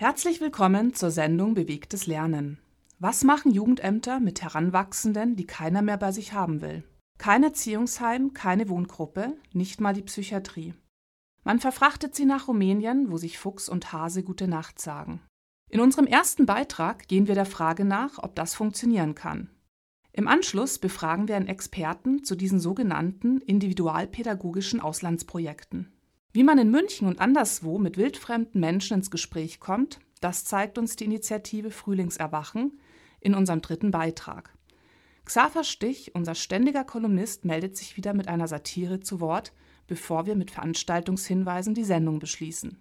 Herzlich willkommen zur Sendung Bewegtes Lernen. Was machen Jugendämter mit Heranwachsenden, die keiner mehr bei sich haben will? Kein Erziehungsheim, keine Wohngruppe, nicht mal die Psychiatrie. Man verfrachtet sie nach Rumänien, wo sich Fuchs und Hase gute Nacht sagen. In unserem ersten Beitrag gehen wir der Frage nach, ob das funktionieren kann. Im Anschluss befragen wir einen Experten zu diesen sogenannten individualpädagogischen Auslandsprojekten. Wie man in München und anderswo mit wildfremden Menschen ins Gespräch kommt, das zeigt uns die Initiative Frühlingserwachen in unserem dritten Beitrag. Xaver Stich, unser ständiger Kolumnist, meldet sich wieder mit einer Satire zu Wort, bevor wir mit Veranstaltungshinweisen die Sendung beschließen.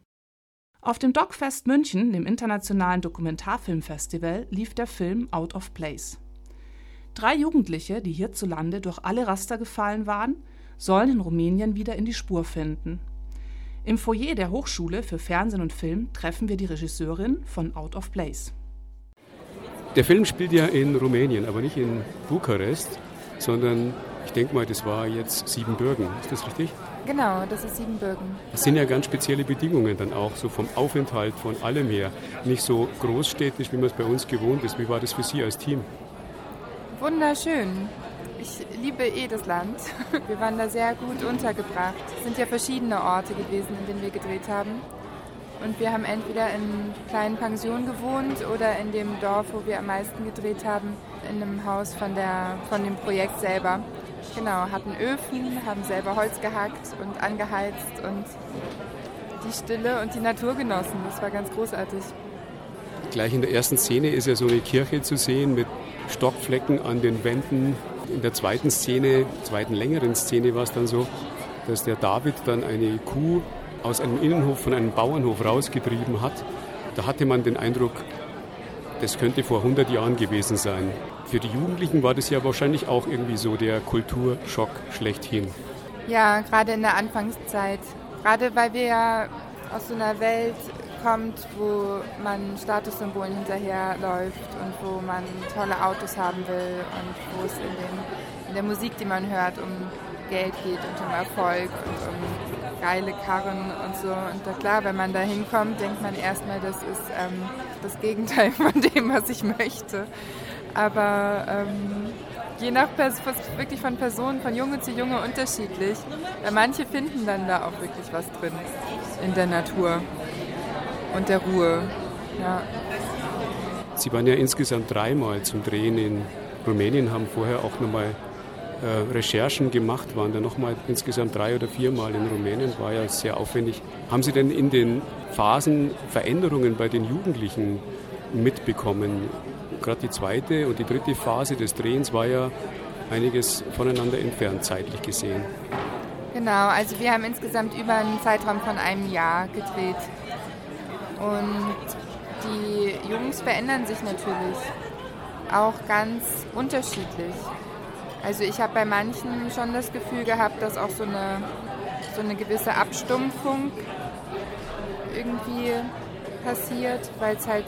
Auf dem Docfest München, dem internationalen Dokumentarfilmfestival, lief der Film Out of Place. Drei Jugendliche, die hierzulande durch alle Raster gefallen waren, sollen in Rumänien wieder in die Spur finden im Foyer der Hochschule für Fernsehen und Film treffen wir die Regisseurin von Out of Place. Der Film spielt ja in Rumänien, aber nicht in Bukarest, sondern ich denke mal, das war jetzt Siebenbürgen. Ist das richtig? Genau, das ist Siebenbürgen. Das sind ja ganz spezielle Bedingungen dann auch, so vom Aufenthalt, von allem her. Nicht so großstädtisch, wie man es bei uns gewohnt ist. Wie war das für Sie als Team? Wunderschön. Ich liebe eh das Land. Wir waren da sehr gut untergebracht. Es sind ja verschiedene Orte gewesen, in denen wir gedreht haben. Und wir haben entweder in kleinen Pensionen gewohnt oder in dem Dorf, wo wir am meisten gedreht haben, in einem Haus von, der, von dem Projekt selber. Genau, hatten Öfen, haben selber Holz gehackt und angeheizt und die Stille und die Natur genossen. Das war ganz großartig. Gleich in der ersten Szene ist ja so eine Kirche zu sehen mit Stockflecken an den Wänden, in der zweiten Szene, zweiten längeren Szene war es dann so, dass der David dann eine Kuh aus einem Innenhof von einem Bauernhof rausgetrieben hat. Da hatte man den Eindruck, das könnte vor 100 Jahren gewesen sein. Für die Jugendlichen war das ja wahrscheinlich auch irgendwie so der Kulturschock schlechthin. Ja, gerade in der Anfangszeit. Gerade weil wir ja aus so einer Welt kommt, wo man Statussymbolen hinterherläuft und wo man tolle Autos haben will und wo es in, den, in der Musik, die man hört, um Geld geht und um Erfolg und um geile Karren und so. Und da, klar, wenn man da hinkommt, denkt man erstmal, das ist ähm, das Gegenteil von dem, was ich möchte. Aber ähm, je nach Pers wirklich von Person, von Junge zu Junge unterschiedlich. Manche finden dann da auch wirklich was drin in der Natur und der Ruhe. Ja. Sie waren ja insgesamt dreimal zum Drehen in Rumänien, haben vorher auch nochmal äh, Recherchen gemacht, waren da nochmal insgesamt drei oder viermal in Rumänien, war ja sehr aufwendig. Haben Sie denn in den Phasen Veränderungen bei den Jugendlichen mitbekommen? Gerade die zweite und die dritte Phase des Drehens war ja einiges voneinander entfernt, zeitlich gesehen. Genau, also wir haben insgesamt über einen Zeitraum von einem Jahr gedreht. Und die Jungs verändern sich natürlich auch ganz unterschiedlich. Also ich habe bei manchen schon das Gefühl gehabt, dass auch so eine, so eine gewisse Abstumpfung irgendwie passiert, weil es halt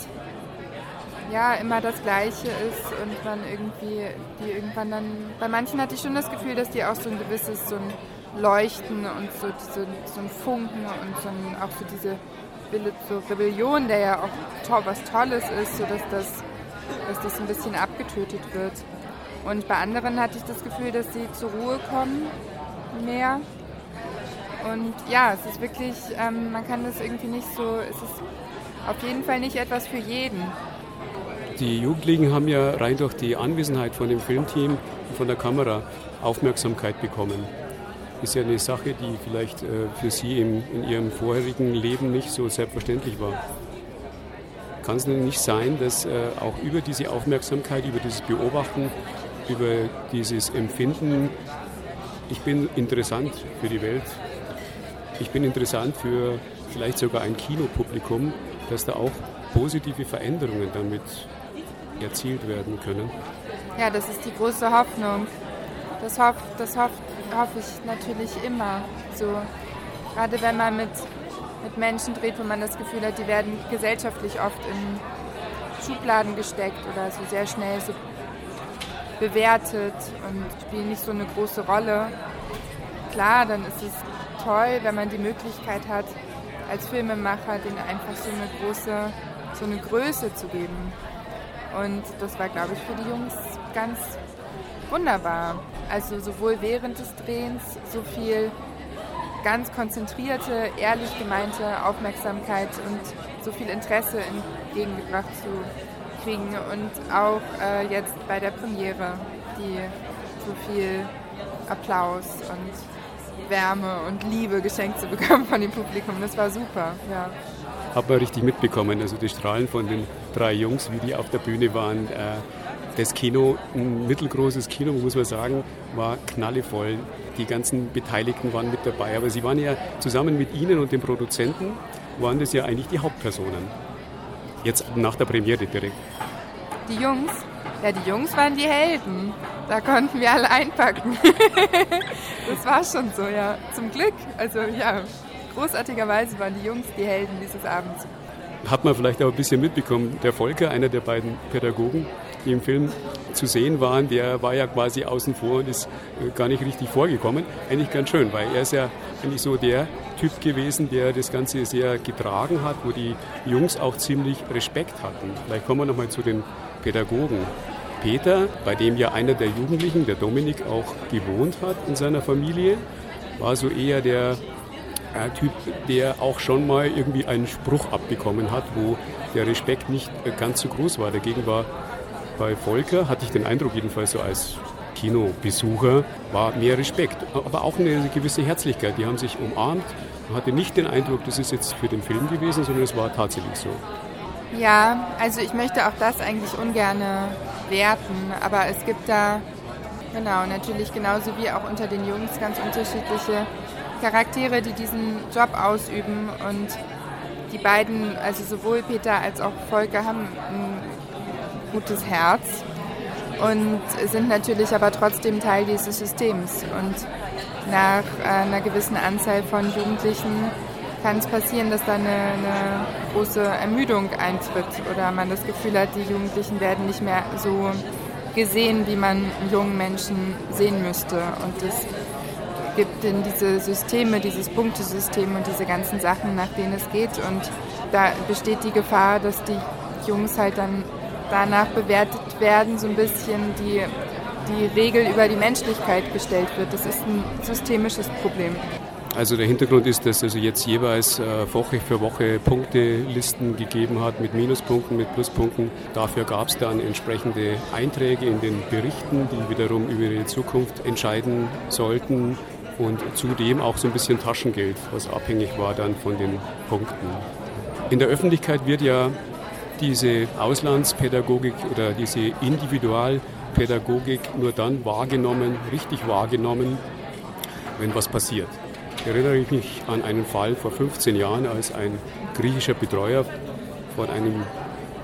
ja immer das Gleiche ist und man irgendwie die irgendwann dann bei manchen hatte ich schon das Gefühl, dass die auch so ein gewisses so ein Leuchten und so, so, so ein Funken und so ein, auch so diese Wille zur Rebellion, der ja auch to was Tolles ist, sodass das, dass das ein bisschen abgetötet wird. Und bei anderen hatte ich das Gefühl, dass sie zur Ruhe kommen mehr. Und ja, es ist wirklich, ähm, man kann das irgendwie nicht so, es ist auf jeden Fall nicht etwas für jeden. Die Jugendlichen haben ja rein durch die Anwesenheit von dem Filmteam und von der Kamera Aufmerksamkeit bekommen ist ja eine Sache, die vielleicht äh, für Sie im, in Ihrem vorherigen Leben nicht so selbstverständlich war. Kann es denn nicht sein, dass äh, auch über diese Aufmerksamkeit, über dieses Beobachten, über dieses Empfinden, ich bin interessant für die Welt, ich bin interessant für vielleicht sogar ein Kinopublikum, dass da auch positive Veränderungen damit erzielt werden können? Ja, das ist die große Hoffnung. Das hofft, das hofft hoffe ich natürlich immer. So, gerade wenn man mit, mit Menschen dreht, wo man das Gefühl hat, die werden gesellschaftlich oft in Schubladen gesteckt oder so sehr schnell so bewertet und spielen nicht so eine große Rolle. Klar, dann ist es toll, wenn man die Möglichkeit hat, als Filmemacher den einfach so eine große so eine Größe zu geben. Und das war, glaube ich, für die Jungs ganz wunderbar. Also sowohl während des Drehens so viel ganz konzentrierte, ehrlich gemeinte Aufmerksamkeit und so viel Interesse entgegengebracht zu kriegen und auch äh, jetzt bei der Premiere, die so viel Applaus und Wärme und Liebe geschenkt zu bekommen von dem Publikum. Das war super, ja. Hat man richtig mitbekommen, also die Strahlen von den drei Jungs, wie die auf der Bühne waren. Äh, das Kino, ein mittelgroßes Kino, muss man sagen, war knallevoll. Die ganzen Beteiligten waren mit dabei, aber sie waren ja zusammen mit Ihnen und den Produzenten, waren das ja eigentlich die Hauptpersonen. Jetzt nach der Premiere direkt. Die Jungs? Ja, die Jungs waren die Helden. Da konnten wir alle einpacken. das war schon so, ja. Zum Glück. Also ja, großartigerweise waren die Jungs die Helden dieses Abends. Hat man vielleicht auch ein bisschen mitbekommen, der Volker, einer der beiden Pädagogen, die im Film zu sehen waren, der war ja quasi außen vor und ist äh, gar nicht richtig vorgekommen. Eigentlich ganz schön, weil er ist ja eigentlich so der Typ gewesen, der das Ganze sehr getragen hat, wo die Jungs auch ziemlich Respekt hatten. Vielleicht kommen wir nochmal zu den Pädagogen. Peter, bei dem ja einer der Jugendlichen, der Dominik, auch gewohnt hat in seiner Familie, war so eher der äh, Typ, der auch schon mal irgendwie einen Spruch abbekommen hat, wo der Respekt nicht äh, ganz so groß war. Dagegen war bei Volker, hatte ich den Eindruck jedenfalls so als Kinobesucher, war mehr Respekt, aber auch eine gewisse Herzlichkeit. Die haben sich umarmt. Man hatte nicht den Eindruck, das ist jetzt für den Film gewesen, sondern es war tatsächlich so. Ja, also ich möchte auch das eigentlich ungern werten, aber es gibt da, genau, natürlich genauso wie auch unter den Jungs ganz unterschiedliche Charaktere, die diesen Job ausüben und die beiden, also sowohl Peter als auch Volker, haben ein gutes Herz und sind natürlich aber trotzdem Teil dieses Systems. Und nach einer gewissen Anzahl von Jugendlichen kann es passieren, dass da eine, eine, große Ermüdung eintritt oder man das Gefühl hat, die Jugendlichen werden nicht mehr so gesehen, wie man jungen Menschen sehen müsste. Und es gibt in diese Systeme, dieses Punktesystem und diese ganzen Sachen, nach denen es geht. Und da besteht die Gefahr, dass die Jungs halt dann danach bewertet werden, so ein bisschen die, die Regel über die Menschlichkeit gestellt wird. Das ist ein systemisches Problem. Also der Hintergrund ist, dass also jetzt jeweils äh, Woche für Woche Punktelisten gegeben hat mit Minuspunkten, mit Pluspunkten. Dafür gab es dann entsprechende Einträge in den Berichten, die wiederum über ihre Zukunft entscheiden sollten und zudem auch so ein bisschen Taschengeld, was abhängig war dann von den Punkten. In der Öffentlichkeit wird ja diese Auslandspädagogik oder diese Individualpädagogik nur dann wahrgenommen, richtig wahrgenommen, wenn was passiert. Erinnere ich mich an einen Fall vor 15 Jahren, als ein griechischer Betreuer von einem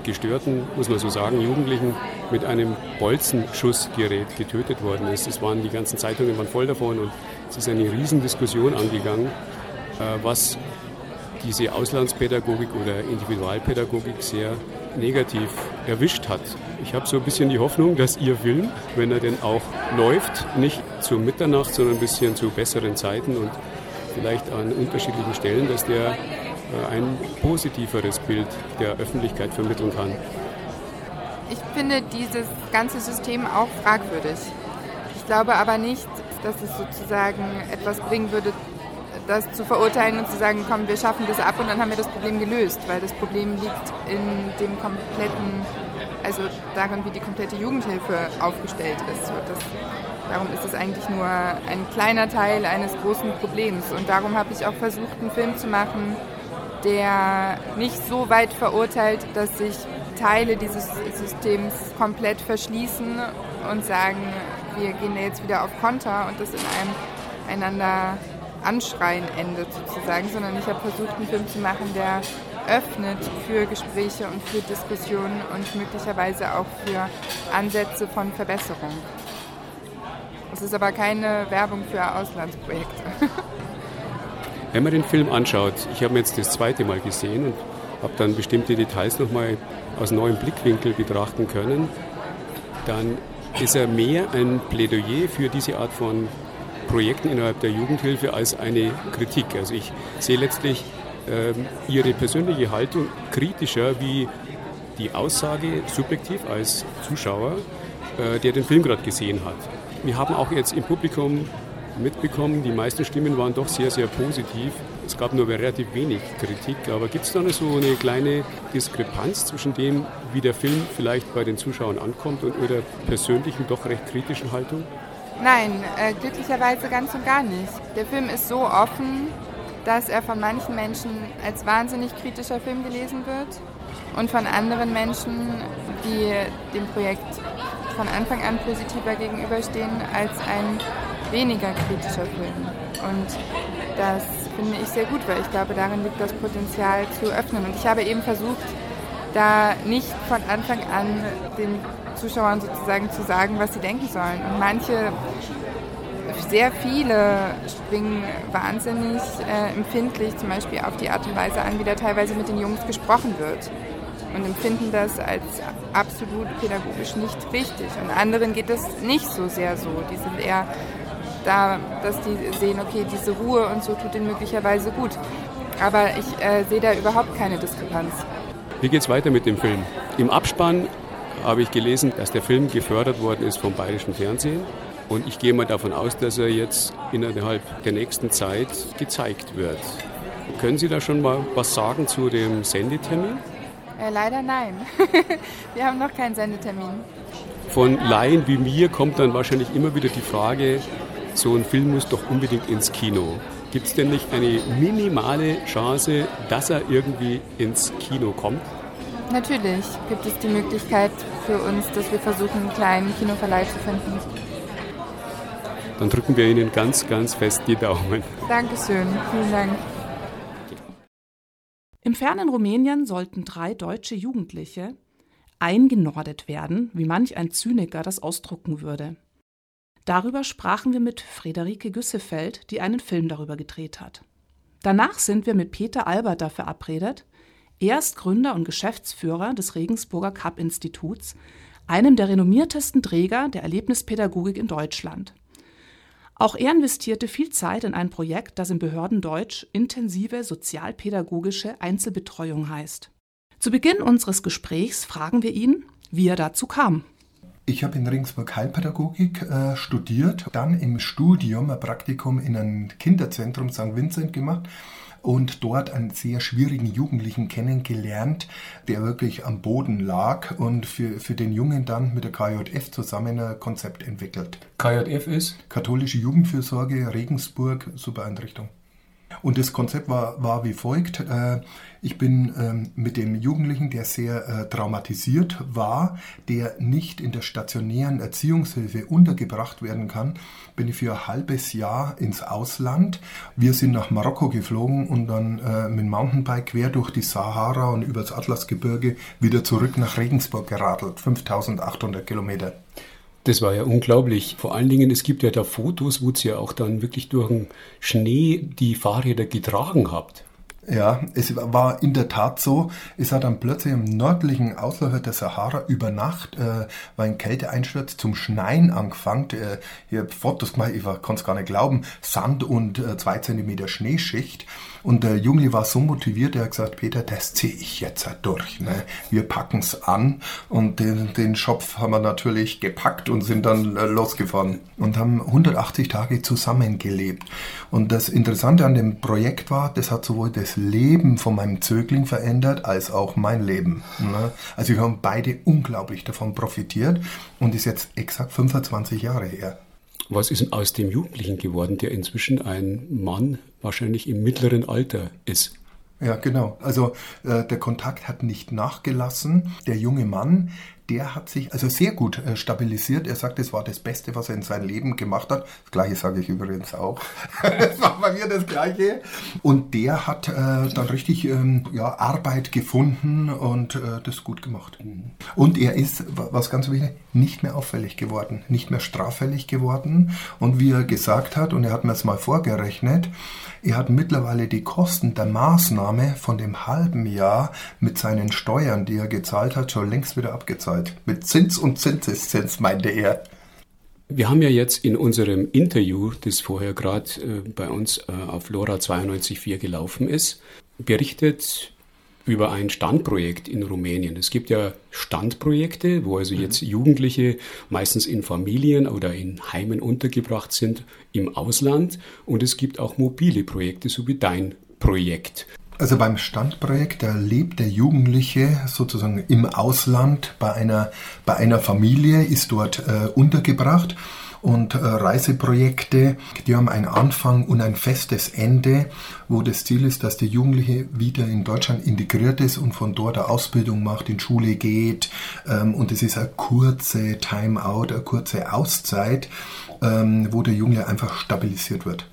gestörten, muss man so sagen, Jugendlichen mit einem Bolzenschussgerät getötet worden ist. Es waren die ganzen Zeitungen waren voll davon und es ist eine Riesendiskussion angegangen, äh, was diese Auslandspädagogik oder Individualpädagogik sehr negativ erwischt hat. Ich habe so ein bisschen die Hoffnung, dass Ihr Film, wenn er denn auch läuft, nicht zur Mitternacht, sondern ein bisschen zu besseren Zeiten und vielleicht an unterschiedlichen Stellen, dass der äh, ein positiveres Bild der Öffentlichkeit vermitteln kann. Ich finde dieses ganze System auch fragwürdig. Ich glaube aber nicht, dass es sozusagen etwas bringen würde, das zu verurteilen und zu sagen, komm, wir schaffen das ab und dann haben wir das Problem gelöst, weil das Problem liegt in dem kompletten, also darin, wie die komplette Jugendhilfe aufgestellt ist. Das, darum ist es eigentlich nur ein kleiner Teil eines großen Problems und darum habe ich auch versucht, einen Film zu machen, der nicht so weit verurteilt, dass sich Teile dieses Systems komplett verschließen und sagen, wir gehen jetzt wieder auf Konter und das in einem einander Anschreien endet sozusagen, sondern ich habe versucht, einen Film zu machen, der öffnet für Gespräche und für Diskussionen und möglicherweise auch für Ansätze von Verbesserung. Es ist aber keine Werbung für Auslandsprojekte. Wenn man den Film anschaut, ich habe ihn jetzt das zweite Mal gesehen und habe dann bestimmte Details nochmal aus neuem Blickwinkel betrachten können, dann ist er mehr ein Plädoyer für diese Art von Projekten innerhalb der Jugendhilfe als eine Kritik. Also ich sehe letztlich äh, ihre persönliche Haltung kritischer wie die Aussage subjektiv als Zuschauer, äh, der den Film gerade gesehen hat. Wir haben auch jetzt im Publikum mitbekommen, die meisten Stimmen waren doch sehr, sehr positiv. Es gab nur relativ wenig Kritik, aber gibt es da so eine kleine Diskrepanz zwischen dem, wie der Film vielleicht bei den Zuschauern ankommt und ihrer persönlichen, doch recht kritischen Haltung? Nein, äh, glücklicherweise ganz und gar nicht. Der Film ist so offen, dass er von manchen Menschen als wahnsinnig kritischer Film gelesen wird und von anderen Menschen, die dem Projekt von Anfang an positiver gegenüberstehen, als ein weniger kritischer Film. Und das finde ich sehr gut, weil ich glaube, darin liegt das Potenzial zu öffnen. Und ich habe eben versucht, da nicht von Anfang an den Zuschauern sozusagen zu sagen, was sie denken sollen. Und manche, sehr viele springen wahnsinnig äh, empfindlich zum Beispiel auf die Art und Weise an, wie da teilweise mit den Jungs gesprochen wird. Und empfinden das als absolut pädagogisch nicht richtig. Und anderen geht es nicht so sehr so. Die sind eher da, dass die sehen, okay, diese Ruhe und so tut ihnen möglicherweise gut. Aber ich äh, sehe da überhaupt keine Diskrepanz. Wie geht es weiter mit dem Film? Im Abspann habe ich gelesen, dass der Film gefördert worden ist vom Bayerischen Fernsehen. Und ich gehe mal davon aus, dass er jetzt innerhalb der nächsten Zeit gezeigt wird. Können Sie da schon mal was sagen zu dem Sendetermin? Äh, leider nein. Wir haben noch keinen Sendetermin. Von Laien wie mir kommt dann wahrscheinlich immer wieder die Frage, so ein Film muss doch unbedingt ins Kino. Gibt es denn nicht eine minimale Chance, dass er irgendwie ins Kino kommt? Natürlich gibt es die Möglichkeit für uns, dass wir versuchen, einen kleinen Kinoverleih zu finden. Dann drücken wir Ihnen ganz, ganz fest die Daumen. Dankeschön, vielen Dank. Im fernen Rumänien sollten drei deutsche Jugendliche eingenordet werden, wie manch ein Zyniker das ausdrucken würde. Darüber sprachen wir mit Friederike Güssefeld, die einen Film darüber gedreht hat. Danach sind wir mit Peter Alberter verabredet. Er ist Gründer und Geschäftsführer des Regensburger Cup-Instituts, einem der renommiertesten Träger der Erlebnispädagogik in Deutschland. Auch er investierte viel Zeit in ein Projekt, das im Behördendeutsch intensive sozialpädagogische Einzelbetreuung heißt. Zu Beginn unseres Gesprächs fragen wir ihn, wie er dazu kam. Ich habe in Regensburg Heilpädagogik äh, studiert, dann im Studium ein Praktikum in einem Kinderzentrum St. Vincent gemacht und dort einen sehr schwierigen Jugendlichen kennengelernt, der wirklich am Boden lag und für, für den Jungen dann mit der KJF zusammen ein Konzept entwickelt. KJF ist? Katholische Jugendfürsorge Regensburg, super Einrichtung. Und das Konzept war, war wie folgt. Äh, ich bin ähm, mit dem Jugendlichen, der sehr äh, traumatisiert war, der nicht in der stationären Erziehungshilfe untergebracht werden kann, bin ich für ein halbes Jahr ins Ausland. Wir sind nach Marokko geflogen und dann äh, mit dem Mountainbike quer durch die Sahara und übers Atlasgebirge wieder zurück nach Regensburg geradelt. 5800 Kilometer. Das war ja unglaublich. Vor allen Dingen, es gibt ja da Fotos, wo ihr ja auch dann wirklich durch den Schnee die Fahrräder getragen habt. Ja, es war in der Tat so. Es hat dann plötzlich im nördlichen Ausläufer der Sahara über Nacht, äh, war ein Kälteeinsturz zum Schneien angefangen. Äh, habe Fotos gemacht, ich konnte es gar nicht glauben. Sand und äh, zwei Zentimeter Schneeschicht. Und der Jungli war so motiviert, er hat gesagt, Peter, das ziehe ich jetzt halt durch. Ne? Wir packen es an. Und den, den Schopf haben wir natürlich gepackt und sind dann äh, losgefahren und haben 180 Tage zusammengelebt. Und das Interessante an dem Projekt war, das hat sowohl das Leben von meinem Zögling verändert, als auch mein Leben. Ne? Also wir haben beide unglaublich davon profitiert und ist jetzt exakt 25 Jahre her. Was ist aus dem Jugendlichen geworden, der inzwischen ein Mann wahrscheinlich im mittleren Alter ist? Ja, genau. Also äh, der Kontakt hat nicht nachgelassen. Der junge Mann, der hat sich also sehr gut äh, stabilisiert. Er sagt, es war das Beste, was er in seinem Leben gemacht hat. Das gleiche sage ich übrigens auch. das war bei mir das gleiche. Und der hat äh, dann richtig ähm, ja, Arbeit gefunden und äh, das gut gemacht. Und er ist, was ganz wichtig, nicht mehr auffällig geworden, nicht mehr straffällig geworden. Und wie er gesagt hat, und er hat mir es mal vorgerechnet, er hat mittlerweile die Kosten der Maßnahme von dem halben Jahr mit seinen Steuern, die er gezahlt hat, schon längst wieder abgezahlt. Mit Zins und Zinseszins, meinte er. Wir haben ja jetzt in unserem Interview, das vorher gerade äh, bei uns äh, auf LoRa 92.4 gelaufen ist, berichtet über ein Standprojekt in Rumänien. Es gibt ja Standprojekte, wo also jetzt Jugendliche meistens in Familien oder in Heimen untergebracht sind im Ausland. Und es gibt auch mobile Projekte, so wie dein Projekt. Also beim Standprojekt, da lebt der Jugendliche sozusagen im Ausland bei einer, bei einer Familie, ist dort äh, untergebracht und äh, Reiseprojekte, die haben einen Anfang und ein festes Ende, wo das Ziel ist, dass der Jugendliche wieder in Deutschland integriert ist und von dort eine Ausbildung macht, in Schule geht. Ähm, und es ist eine kurze Timeout, eine kurze Auszeit, ähm, wo der Jugendliche einfach stabilisiert wird.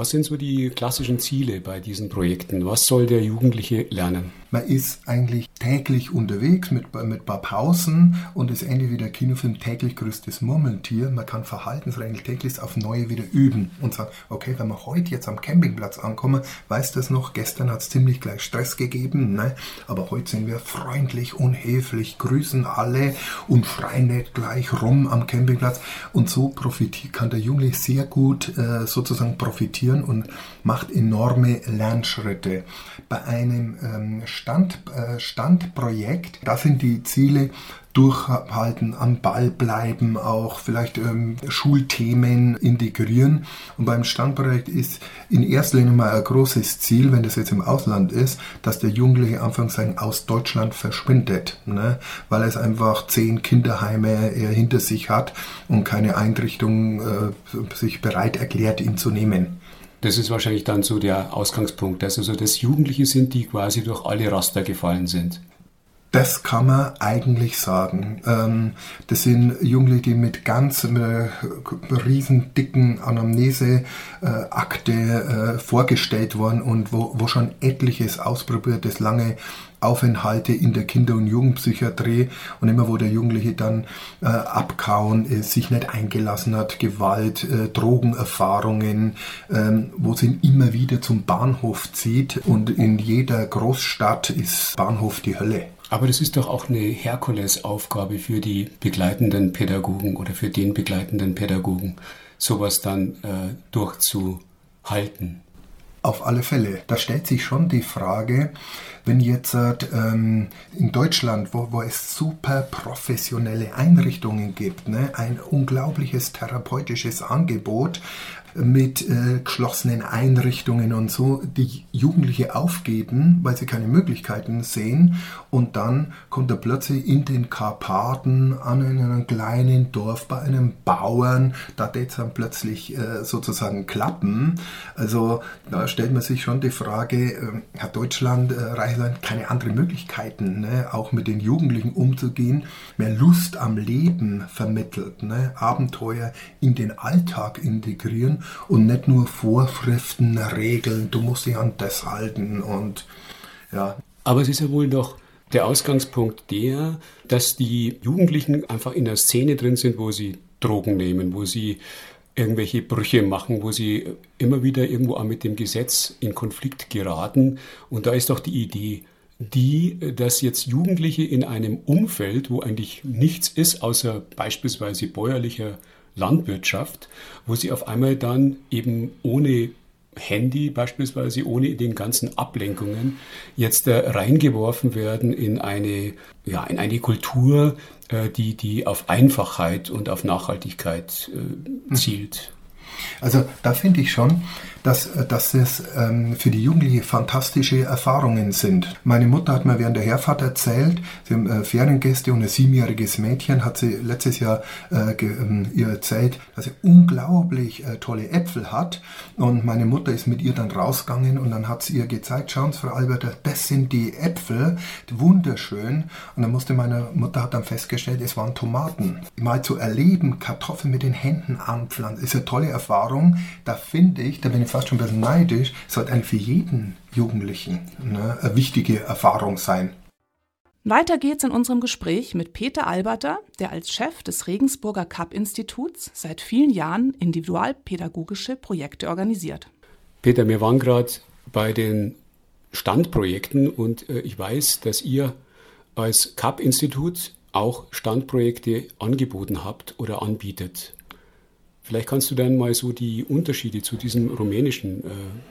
Was sind so die klassischen Ziele bei diesen Projekten? Was soll der Jugendliche lernen? Man ist eigentlich täglich unterwegs mit, mit ein paar Pausen und es endet wie der Kinofilm täglich grüßt das Murmeltier. Man kann Verhaltensregeln täglich auf neue wieder üben und sagen, okay, wenn wir heute jetzt am Campingplatz ankommen, weiß das noch, gestern hat es ziemlich gleich Stress gegeben, ne? aber heute sind wir freundlich und höflich, grüßen alle und schreien nicht gleich rum am Campingplatz und so profitiert, kann der Jugendliche sehr gut äh, sozusagen profitieren und macht enorme Lernschritte. Bei einem ähm, Stand, äh, Standprojekt. Da sind die Ziele durchhalten, am Ball bleiben, auch vielleicht ähm, Schulthemen integrieren. Und beim Standprojekt ist in erster Linie mal ein großes Ziel, wenn das jetzt im Ausland ist, dass der Jugendliche anfangs sein aus Deutschland verschwindet, ne? weil es einfach zehn Kinderheime er hinter sich hat und keine Einrichtung äh, sich bereit erklärt, ihn zu nehmen. Das ist wahrscheinlich dann so der Ausgangspunkt, dass also das Jugendliche sind, die quasi durch alle Raster gefallen sind. Das kann man eigentlich sagen. Ähm, das sind Jugendliche, die mit ganz riesen dicken Anamneseakte äh, vorgestellt wurden und wo, wo schon etliches ausprobiert, das lange Aufenthalte in der Kinder- und Jugendpsychiatrie und immer wo der Jugendliche dann äh, abkauen, äh, sich nicht eingelassen hat, Gewalt, äh, Drogenerfahrungen, ähm, wo es ihn immer wieder zum Bahnhof zieht und in jeder Großstadt ist Bahnhof die Hölle. Aber das ist doch auch eine Herkulesaufgabe für die begleitenden Pädagogen oder für den begleitenden Pädagogen, sowas dann äh, durchzuhalten. Auf alle Fälle. Da stellt sich schon die Frage, wenn jetzt ähm, in Deutschland, wo, wo es super professionelle Einrichtungen gibt, ne, ein unglaubliches therapeutisches Angebot, mit äh, geschlossenen Einrichtungen und so die Jugendliche aufgeben, weil sie keine Möglichkeiten sehen. Und dann kommt er plötzlich in den Karpaten an einem kleinen Dorf bei einem Bauern. Da es dann plötzlich äh, sozusagen klappen. Also da stellt man sich schon die Frage, äh, hat Deutschland, äh, Reichsland keine anderen Möglichkeiten, ne? auch mit den Jugendlichen umzugehen, mehr Lust am Leben vermittelt, ne? Abenteuer in den Alltag integrieren und nicht nur Vorschriften, Regeln, du musst dich an das halten und ja. Aber es ist ja wohl doch der Ausgangspunkt der, dass die Jugendlichen einfach in der Szene drin sind, wo sie Drogen nehmen, wo sie irgendwelche Brüche machen, wo sie immer wieder irgendwo auch mit dem Gesetz in Konflikt geraten. Und da ist doch die Idee, die, dass jetzt Jugendliche in einem Umfeld, wo eigentlich nichts ist, außer beispielsweise bäuerlicher Landwirtschaft, wo sie auf einmal dann eben ohne Handy beispielsweise, ohne den ganzen Ablenkungen, jetzt äh, reingeworfen werden in eine, ja, in eine Kultur, äh, die, die auf Einfachheit und auf Nachhaltigkeit äh, zielt. Also da finde ich schon, dass, äh, dass es ähm, für die Jugendliche fantastische Erfahrungen sind. Meine Mutter hat mir während der Herfahrt erzählt, sie haben äh, Feriengäste und ein siebenjähriges Mädchen hat sie letztes Jahr äh, ähm, ihr erzählt, dass sie unglaublich äh, tolle Äpfel hat. Und meine Mutter ist mit ihr dann rausgegangen und dann hat sie ihr gezeigt, schauen Sie, Frau Albert, das sind die Äpfel, wunderschön. Und dann musste meine Mutter hat dann festgestellt, es waren Tomaten. Mal zu erleben, Kartoffeln mit den Händen anpflanzen, ist eine tolle Erfahrung. Da finde ich, da bin ich fast schon ein bisschen neidisch, sollte eigentlich für jeden Jugendlichen ne, eine wichtige Erfahrung sein. Weiter geht's in unserem Gespräch mit Peter Alberter, der als Chef des Regensburger Cup-Instituts seit vielen Jahren individualpädagogische Projekte organisiert. Peter, wir waren gerade bei den Standprojekten und äh, ich weiß, dass ihr als Cup-Institut auch Standprojekte angeboten habt oder anbietet. Vielleicht kannst du dann mal so die Unterschiede zu diesem rumänischen äh,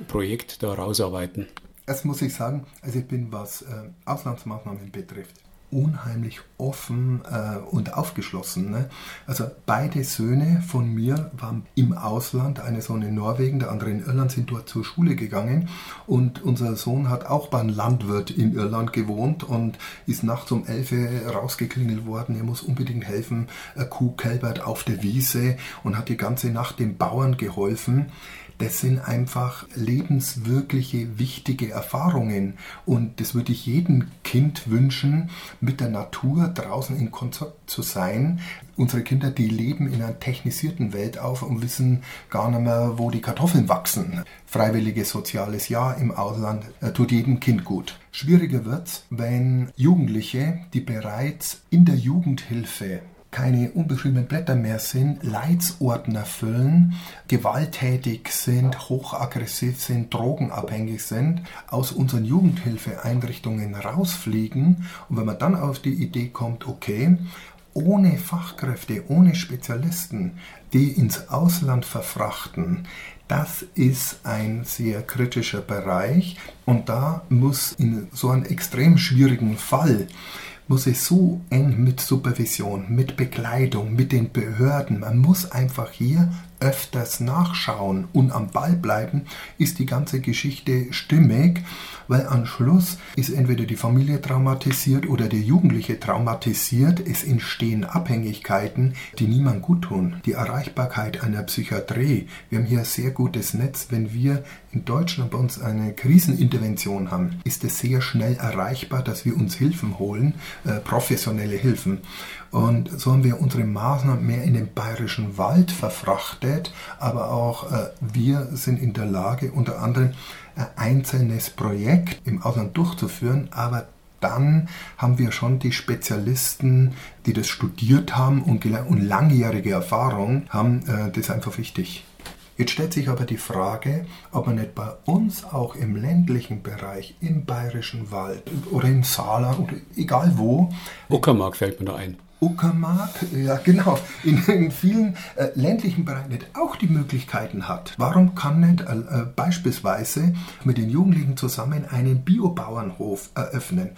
Projekt da rausarbeiten. Erst muss ich sagen, also ich bin, was äh, Auslandsmaßnahmen betrifft, unheimlich offen äh, und aufgeschlossen. Ne? Also beide Söhne von mir waren im Ausland, eine Sohn in Norwegen, der andere in Irland, sind dort zur Schule gegangen und unser Sohn hat auch beim Landwirt in Irland gewohnt und ist nachts um 11 Uhr rausgeklingelt worden, er muss unbedingt helfen, Kuh kälbert auf der Wiese und hat die ganze Nacht den Bauern geholfen das sind einfach lebenswirkliche, wichtige Erfahrungen. Und das würde ich jedem Kind wünschen, mit der Natur draußen in Kontakt zu sein. Unsere Kinder, die leben in einer technisierten Welt auf und wissen gar nicht mehr, wo die Kartoffeln wachsen. Freiwilliges soziales Jahr im Ausland äh, tut jedem Kind gut. Schwieriger wird's, wenn Jugendliche, die bereits in der Jugendhilfe keine unbeschriebenen Blätter mehr sind, Leitsordner füllen, gewalttätig sind, hochaggressiv sind, drogenabhängig sind, aus unseren Jugendhilfeeinrichtungen rausfliegen. Und wenn man dann auf die Idee kommt, okay, ohne Fachkräfte, ohne Spezialisten, die ins Ausland verfrachten, das ist ein sehr kritischer Bereich. Und da muss in so einem extrem schwierigen Fall muss es so eng mit Supervision, mit Bekleidung, mit den Behörden, man muss einfach hier öfters nachschauen und am Ball bleiben, ist die ganze Geschichte stimmig, weil am Schluss ist entweder die Familie traumatisiert oder der Jugendliche traumatisiert. Es entstehen Abhängigkeiten, die niemand gut tun. Die Erreichbarkeit einer Psychiatrie. Wir haben hier ein sehr gutes Netz. Wenn wir in Deutschland bei uns eine Krisenintervention haben, ist es sehr schnell erreichbar, dass wir uns Hilfen holen, äh, professionelle Hilfen. Und so haben wir unsere Maßnahmen mehr in den bayerischen Wald verfrachtet, aber auch äh, wir sind in der Lage, unter anderem ein einzelnes Projekt im Ausland durchzuführen, aber dann haben wir schon die Spezialisten, die das studiert haben und, und langjährige Erfahrung haben, äh, das ist einfach wichtig. Jetzt stellt sich aber die Frage, ob man nicht bei uns auch im ländlichen Bereich, im bayerischen Wald oder im Saarland oder egal wo. Uckermark fällt mir da ein. Uckermark, ja genau, in, in vielen äh, ländlichen Bereichen nicht auch die Möglichkeiten hat. Warum kann nicht äh, äh, beispielsweise mit den Jugendlichen zusammen einen Biobauernhof eröffnen?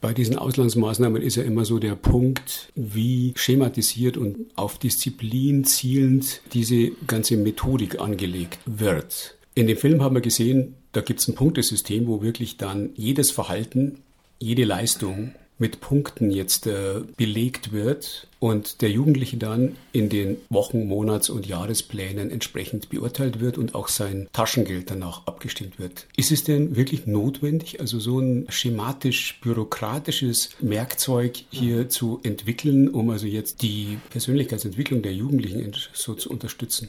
Bei diesen Auslandsmaßnahmen ist ja immer so der Punkt, wie schematisiert und auf Disziplin zielend diese ganze Methodik angelegt wird. In dem Film haben wir gesehen, da gibt es ein Punktesystem, wo wirklich dann jedes Verhalten, jede Leistung mit Punkten jetzt äh, belegt wird und der Jugendliche dann in den Wochen-, Monats- und Jahresplänen entsprechend beurteilt wird und auch sein Taschengeld danach abgestimmt wird. Ist es denn wirklich notwendig, also so ein schematisch-bürokratisches Werkzeug hier zu entwickeln, um also jetzt die Persönlichkeitsentwicklung der Jugendlichen so zu unterstützen?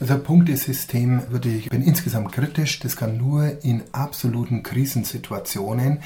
Also Punktesystem würde ich, bin insgesamt kritisch. Das kann nur in absoluten Krisensituationen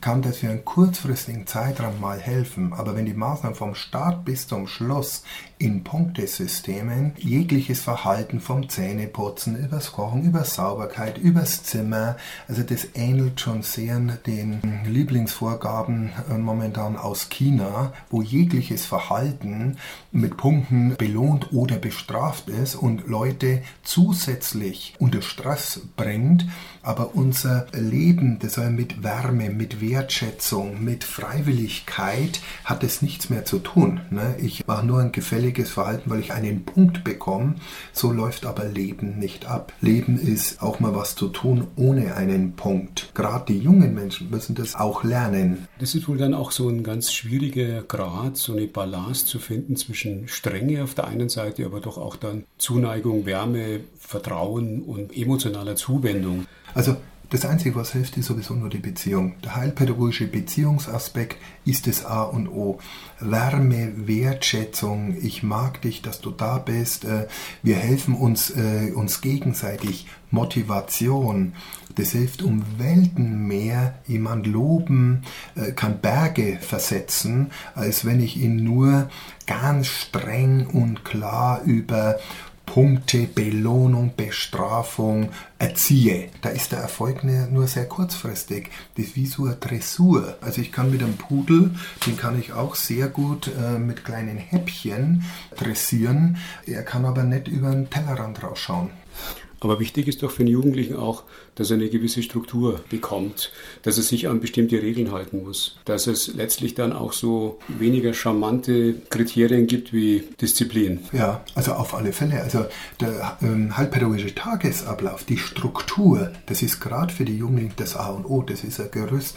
kann das für einen kurzfristigen Zeitraum mal helfen, aber wenn die Maßnahmen vom Start bis zum Schluss in Punktesystemen jegliches Verhalten vom Zähneputzen, übers Kochen, über Sauberkeit, übers Zimmer, also das ähnelt schon sehr den Lieblingsvorgaben äh, momentan aus China, wo jegliches Verhalten mit Punkten belohnt oder bestraft ist und Leute zusätzlich unter Stress bringt, aber unser Leben, das soll mit Wärme, mit Wertschätzung, mit Freiwilligkeit hat es nichts mehr zu tun. Ne? Ich mache nur ein gefälliges Verhalten, weil ich einen Punkt bekomme. So läuft aber Leben nicht ab. Leben ist auch mal was zu tun ohne einen Punkt. Gerade die jungen Menschen müssen das auch lernen. Das ist wohl dann auch so ein ganz schwieriger Grad, so eine Balance zu finden zwischen Strenge auf der einen Seite, aber doch auch dann Zuneigung, Wärme, Vertrauen und emotionaler Zuwendung. Also das Einzige, was hilft, ist sowieso nur die Beziehung. Der heilpädagogische Beziehungsaspekt ist das A und O. Wärme, Wertschätzung, ich mag dich, dass du da bist, äh, wir helfen uns, äh, uns gegenseitig, Motivation, das hilft um Welten mehr. Jemand loben äh, kann Berge versetzen, als wenn ich ihn nur ganz streng und klar über Punkte, Belohnung, Bestrafung erziehe. Da ist der Erfolg nur sehr kurzfristig. Das ist wie so eine Dressur. Also ich kann mit einem Pudel, den kann ich auch sehr gut äh, mit kleinen Häppchen dressieren. Er kann aber nicht über den Tellerrand rausschauen. Aber wichtig ist doch für den Jugendlichen auch, dass er eine gewisse Struktur bekommt, dass er sich an bestimmte Regeln halten muss, dass es letztlich dann auch so weniger charmante Kriterien gibt wie Disziplin. Ja, also auf alle Fälle. Also der ähm, halbpädagogische Tagesablauf, die Struktur, das ist gerade für die Jugendlichen das A und O, das ist ein Gerüst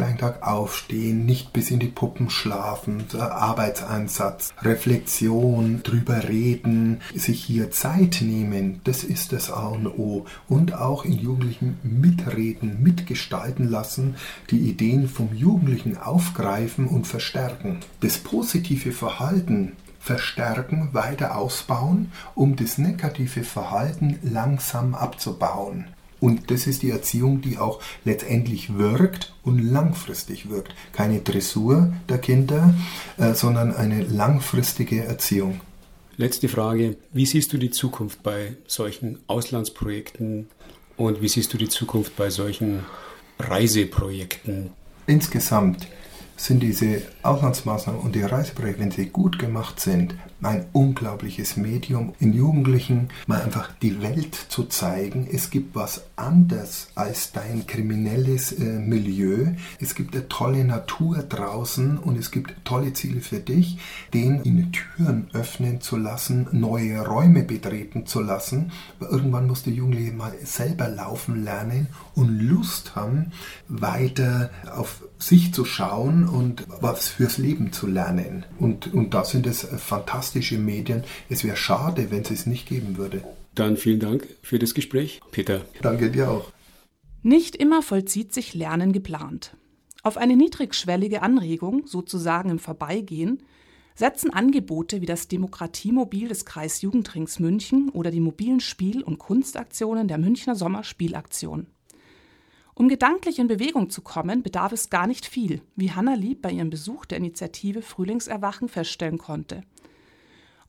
gleichen Tag aufstehen, nicht bis in die Puppen schlafen, Arbeitseinsatz, Reflexion, drüber reden, sich hier Zeit nehmen, das ist das A und O. Und auch in Jugendlichen mitreden, mitgestalten lassen, die Ideen vom Jugendlichen aufgreifen und verstärken. Das positive Verhalten verstärken, weiter ausbauen, um das negative Verhalten langsam abzubauen. Und das ist die Erziehung, die auch letztendlich wirkt und langfristig wirkt. Keine Dressur der Kinder, äh, sondern eine langfristige Erziehung. Letzte Frage. Wie siehst du die Zukunft bei solchen Auslandsprojekten und wie siehst du die Zukunft bei solchen Reiseprojekten? Insgesamt sind diese Auslandsmaßnahmen und die Reiseprojekte, wenn sie gut gemacht sind, ein unglaubliches Medium, in Jugendlichen mal einfach die Welt zu zeigen. Es gibt was anderes als dein kriminelles äh, Milieu. Es gibt eine tolle Natur draußen und es gibt tolle Ziele für dich, denen in Türen öffnen zu lassen, neue Räume betreten zu lassen. Aber irgendwann muss der Jugendliche mal selber laufen lernen und Lust haben, weiter auf sich zu schauen und was fürs Leben zu lernen. Und, und da sind es fantastische Medien. Es wäre schade, wenn es es nicht geben würde. Dann vielen Dank für das Gespräch, Peter. Danke dir auch. Nicht immer vollzieht sich Lernen geplant. Auf eine niedrigschwellige Anregung, sozusagen im Vorbeigehen, setzen Angebote wie das Demokratiemobil des Kreisjugendrings München oder die mobilen Spiel- und Kunstaktionen der Münchner Sommerspielaktion. Um gedanklich in Bewegung zu kommen, bedarf es gar nicht viel, wie Hanna Lieb bei ihrem Besuch der Initiative Frühlingserwachen feststellen konnte.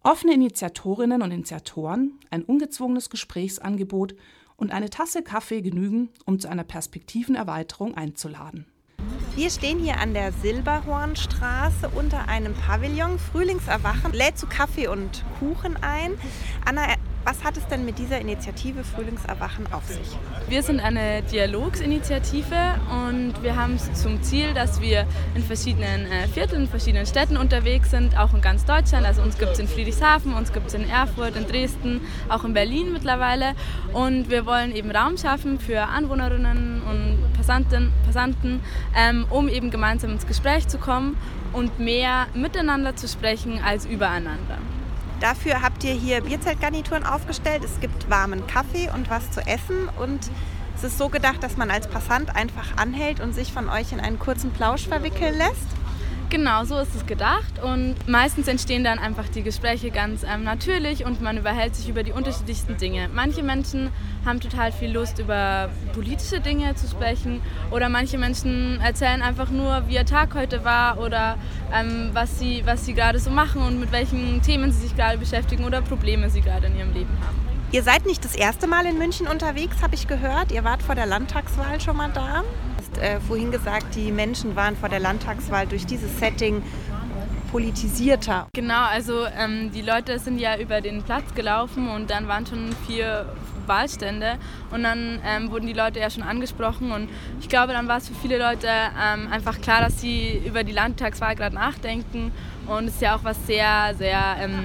Offene Initiatorinnen und Initiatoren, ein ungezwungenes Gesprächsangebot und eine Tasse Kaffee genügen, um zu einer Perspektivenerweiterung einzuladen. Wir stehen hier an der Silberhornstraße unter einem Pavillon. Frühlingserwachen lädt zu Kaffee und Kuchen ein. Anna, was hat es denn mit dieser Initiative Frühlingserwachen auf sich? Wir sind eine Dialogsinitiative und wir haben zum Ziel, dass wir in verschiedenen äh, Vierteln, in verschiedenen Städten unterwegs sind, auch in ganz Deutschland. Also uns gibt es in Friedrichshafen, uns gibt es in Erfurt, in Dresden, auch in Berlin mittlerweile. Und wir wollen eben Raum schaffen für Anwohnerinnen und Passanten, Passanten ähm, um eben gemeinsam ins Gespräch zu kommen und mehr miteinander zu sprechen als übereinander. Dafür habt ihr hier Bierzeltgarnituren aufgestellt. Es gibt warmen Kaffee und was zu essen. Und es ist so gedacht, dass man als Passant einfach anhält und sich von euch in einen kurzen Plausch verwickeln lässt. Genau, so ist es gedacht. Und meistens entstehen dann einfach die Gespräche ganz ähm, natürlich und man überhält sich über die unterschiedlichsten Dinge. Manche Menschen haben total viel Lust, über politische Dinge zu sprechen. Oder manche Menschen erzählen einfach nur, wie ihr Tag heute war oder ähm, was sie, was sie gerade so machen und mit welchen Themen sie sich gerade beschäftigen oder Probleme sie gerade in ihrem Leben haben. Ihr seid nicht das erste Mal in München unterwegs, habe ich gehört. Ihr wart vor der Landtagswahl schon mal da. Hast äh, vorhin gesagt, die Menschen waren vor der Landtagswahl durch dieses Setting politisierter. Genau, also ähm, die Leute sind ja über den Platz gelaufen und dann waren schon vier Wahlstände und dann ähm, wurden die Leute ja schon angesprochen und ich glaube, dann war es für viele Leute ähm, einfach klar, dass sie über die Landtagswahl gerade nachdenken und es ist ja auch was sehr, sehr ähm,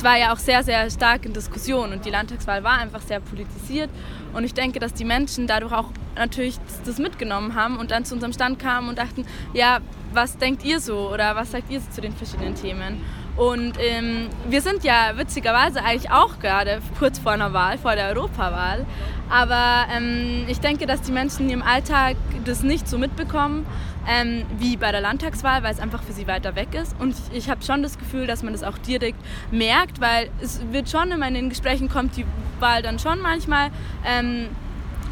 es war ja auch sehr, sehr stark in Diskussion und die Landtagswahl war einfach sehr politisiert. Und ich denke, dass die Menschen dadurch auch natürlich das mitgenommen haben und dann zu unserem Stand kamen und dachten, ja, was denkt ihr so oder was sagt ihr so zu den verschiedenen Themen? Und ähm, wir sind ja witzigerweise eigentlich auch gerade kurz vor einer Wahl, vor der Europawahl. Aber ähm, ich denke, dass die Menschen im Alltag das nicht so mitbekommen ähm, wie bei der Landtagswahl, weil es einfach für sie weiter weg ist. Und ich, ich habe schon das Gefühl, dass man das auch direkt merkt, weil es wird schon immer in den Gesprächen kommt die Wahl dann schon manchmal. Ähm,